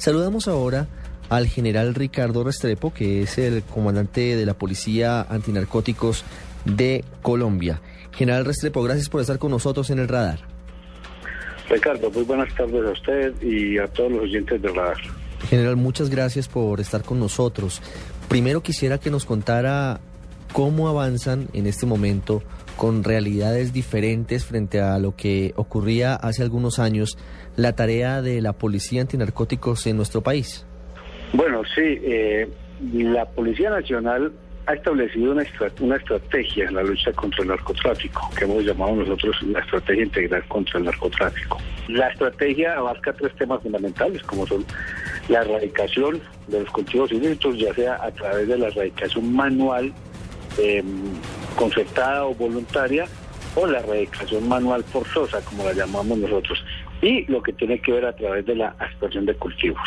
Saludamos ahora al general Ricardo Restrepo, que es el comandante de la Policía Antinarcóticos de Colombia. General Restrepo, gracias por estar con nosotros en el radar. Ricardo, muy buenas tardes a usted y a todos los oyentes del radar. General, muchas gracias por estar con nosotros. Primero quisiera que nos contara cómo avanzan en este momento con realidades diferentes frente a lo que ocurría hace algunos años la tarea de la Policía Antinarcóticos en nuestro país. Bueno, sí, eh, la Policía Nacional ha establecido una, una estrategia en la lucha contra el narcotráfico, que hemos llamado nosotros la estrategia integral contra el narcotráfico. La estrategia abarca tres temas fundamentales, como son la erradicación de los cultivos ilícitos, ya sea a través de la erradicación manual, eh, concertada o voluntaria, o la erradicación manual forzosa, como la llamamos nosotros, y lo que tiene que ver a través de la aspersión de cultivos.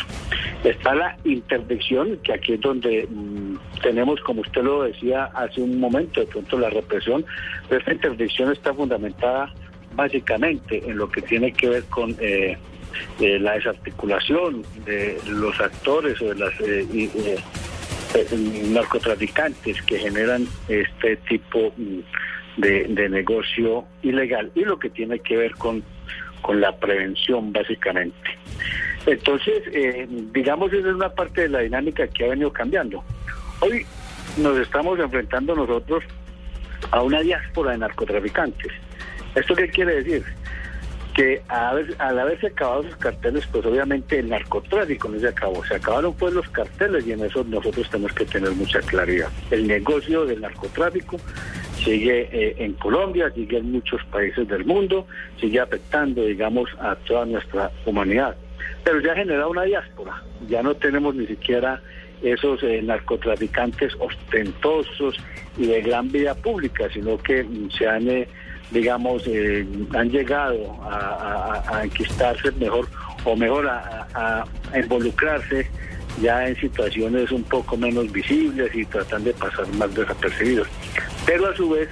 Está la interdicción, que aquí es donde mm, tenemos, como usted lo decía hace un momento, de pronto la represión, pero esta interdicción está fundamentada básicamente en lo que tiene que ver con eh, eh, la desarticulación de los actores o de las eh, narcotraficantes que generan este tipo mm, de, negocio ilegal y lo que tiene que ver con, con la prevención básicamente. Entonces, eh, digamos, esa es una parte de la dinámica que ha venido cambiando. Hoy nos estamos enfrentando nosotros a una diáspora de narcotraficantes. ¿Esto qué quiere decir? Que al haberse acabado los carteles, pues obviamente el narcotráfico no se acabó, se acabaron pues los carteles y en eso nosotros tenemos que tener mucha claridad. El negocio del narcotráfico sigue eh, en Colombia, sigue en muchos países del mundo, sigue afectando, digamos, a toda nuestra humanidad. Pero ya ha generado una diáspora, ya no tenemos ni siquiera esos eh, narcotraficantes ostentosos y de gran vida pública, sino que se han, eh, digamos, han llegado a, enquistarse mejor o mejor a involucrarse ya en situaciones un poco menos visibles y tratan de pasar más desapercibidos. Pero a su vez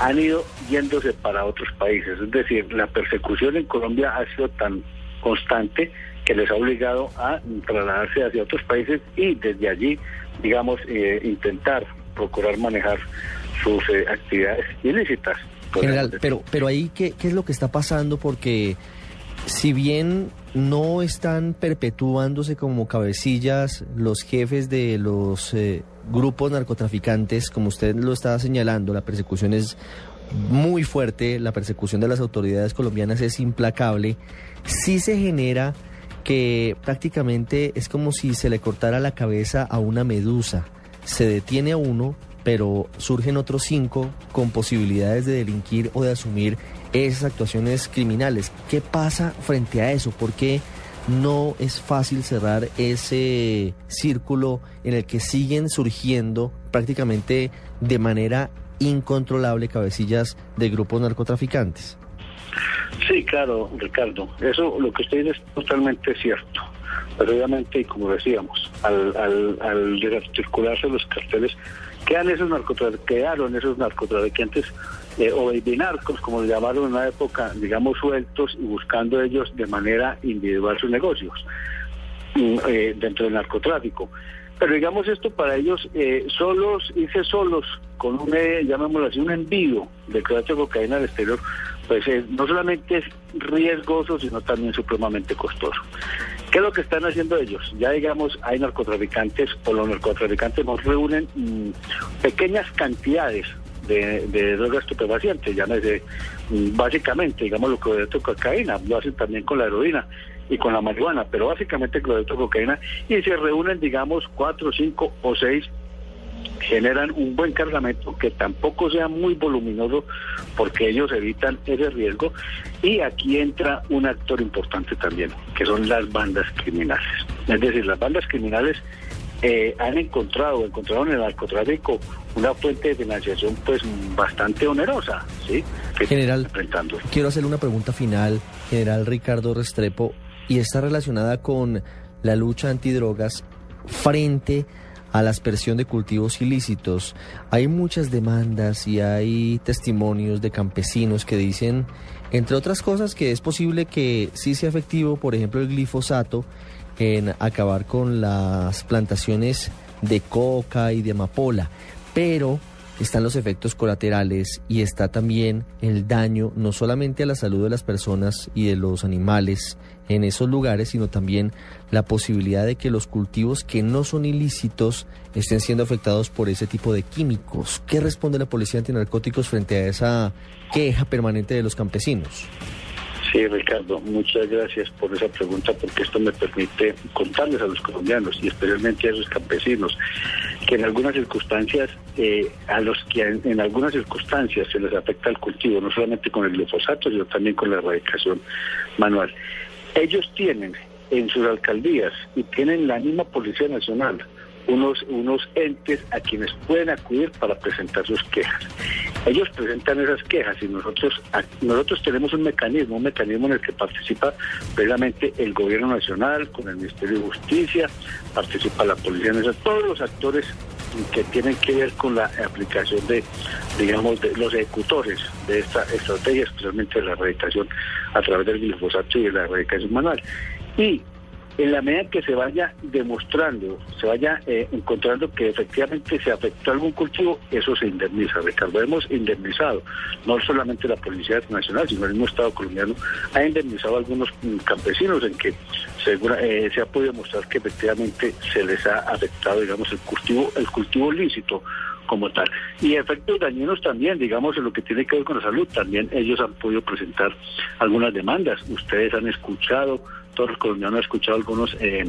han ido yéndose para otros países. Es decir, la persecución en Colombia ha sido tan constante que les ha obligado a trasladarse hacia otros países y desde allí, digamos, eh, intentar procurar manejar sus eh, actividades ilícitas. General, pero, pero ahí, ¿qué, ¿qué es lo que está pasando? Porque si bien no están perpetuándose como cabecillas los jefes de los eh, grupos narcotraficantes, como usted lo estaba señalando, la persecución es muy fuerte, la persecución de las autoridades colombianas es implacable, sí se genera que prácticamente es como si se le cortara la cabeza a una medusa, se detiene a uno, pero surgen otros cinco con posibilidades de delinquir o de asumir esas actuaciones criminales. ¿Qué pasa frente a eso? ¿Por qué no es fácil cerrar ese círculo en el que siguen surgiendo prácticamente de manera incontrolable cabecillas de grupos narcotraficantes? Sí, claro, Ricardo. Eso lo que usted dice es totalmente cierto. Pero obviamente, y como decíamos, al, al, al desarticularse los carteles, quedan esos quedaron esos narcotraficantes eh, o narcos, como le llamaron en una época, digamos, sueltos y buscando ellos de manera individual sus negocios mm, eh, dentro del narcotráfico. Pero digamos esto para ellos, eh, solos, hice solos, con un, eh, llamémoslo así, un envío de crack cocaína al exterior, pues no solamente es riesgoso, sino también supremamente costoso. ¿Qué es lo que están haciendo ellos? Ya digamos, hay narcotraficantes o los narcotraficantes nos reúnen mm, pequeñas cantidades de, drogas estupefacientes, llámese mm, básicamente, digamos, lo que cocaína, lo hacen también con la heroína y con la marihuana, pero básicamente con la cocaína, y se reúnen, digamos, cuatro, cinco o seis generan un buen cargamento que tampoco sea muy voluminoso porque ellos evitan ese riesgo. Y aquí entra un actor importante también que son las bandas criminales. Es decir las bandas criminales eh, han encontrado, encontraron en el narcotráfico una fuente de financiación pues bastante onerosa, ¿sí? General, quiero hacerle una pregunta final, General Ricardo Restrepo, y está relacionada con la lucha antidrogas frente a la aspersión de cultivos ilícitos. Hay muchas demandas y hay testimonios de campesinos que dicen, entre otras cosas, que es posible que sí sea efectivo, por ejemplo, el glifosato, en acabar con las plantaciones de coca y de amapola, pero están los efectos colaterales y está también el daño no solamente a la salud de las personas y de los animales en esos lugares, sino también la posibilidad de que los cultivos que no son ilícitos estén siendo afectados por ese tipo de químicos. ¿Qué responde la Policía Antinarcóticos frente a esa queja permanente de los campesinos? Sí, Ricardo, muchas gracias por esa pregunta porque esto me permite contarles a los colombianos y especialmente a los campesinos que en algunas circunstancias, eh, a los que en, algunas circunstancias se les afecta el cultivo, no solamente con el glifosato, sino también con la erradicación manual. Ellos tienen en sus alcaldías y tienen la misma Policía Nacional unos, unos entes a quienes pueden acudir para presentar sus quejas. Ellos presentan esas quejas y nosotros, nosotros tenemos un mecanismo, un mecanismo en el que participa precisamente el gobierno nacional, con el Ministerio de Justicia, participa la Policía Nacional, todos los actores que tienen que ver con la aplicación de, digamos, de los ejecutores de esta estrategia, especialmente de la erradicación a través del glifosato y de la erradicación manual. Y en la medida que se vaya demostrando, se vaya eh, encontrando que efectivamente se afectó algún cultivo, eso se indemniza. Ricardo, hemos indemnizado, no solamente la Policía Nacional, sino el mismo Estado colombiano ha indemnizado a algunos mm, campesinos en que eh, se ha podido demostrar que efectivamente se les ha afectado, digamos, el cultivo, el cultivo lícito como tal. Y efectos dañinos también, digamos, en lo que tiene que ver con la salud, también ellos han podido presentar algunas demandas. Ustedes han escuchado todos los colombianos han escuchado algunos, eh,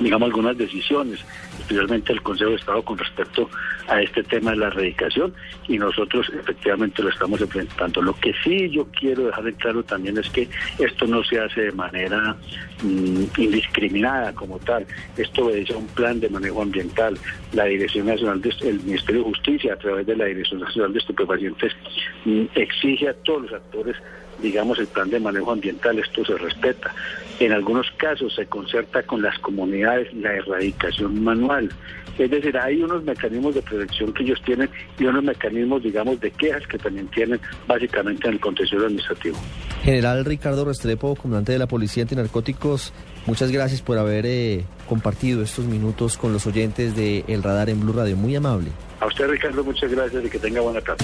digamos, algunas decisiones, especialmente el Consejo de Estado con respecto a este tema de la erradicación y nosotros efectivamente lo estamos enfrentando. Lo que sí yo quiero dejar en claro también es que esto no se hace de manera mm, indiscriminada como tal. Esto obedece a un plan de manejo ambiental. La Dirección Nacional del Ministerio de Justicia a través de la Dirección Nacional de Estupefacientes mm, exige a todos los actores digamos, el plan de manejo ambiental, esto se respeta. En algunos casos se concerta con las comunidades la erradicación manual. Es decir, hay unos mecanismos de prevención que ellos tienen y unos mecanismos, digamos, de quejas que también tienen básicamente en el contexto administrativo. General Ricardo Restrepo, comandante de la Policía Antinarcóticos, muchas gracias por haber eh, compartido estos minutos con los oyentes de El Radar en Blue Radio. Muy amable. A usted, Ricardo, muchas gracias y que tenga buena tarde.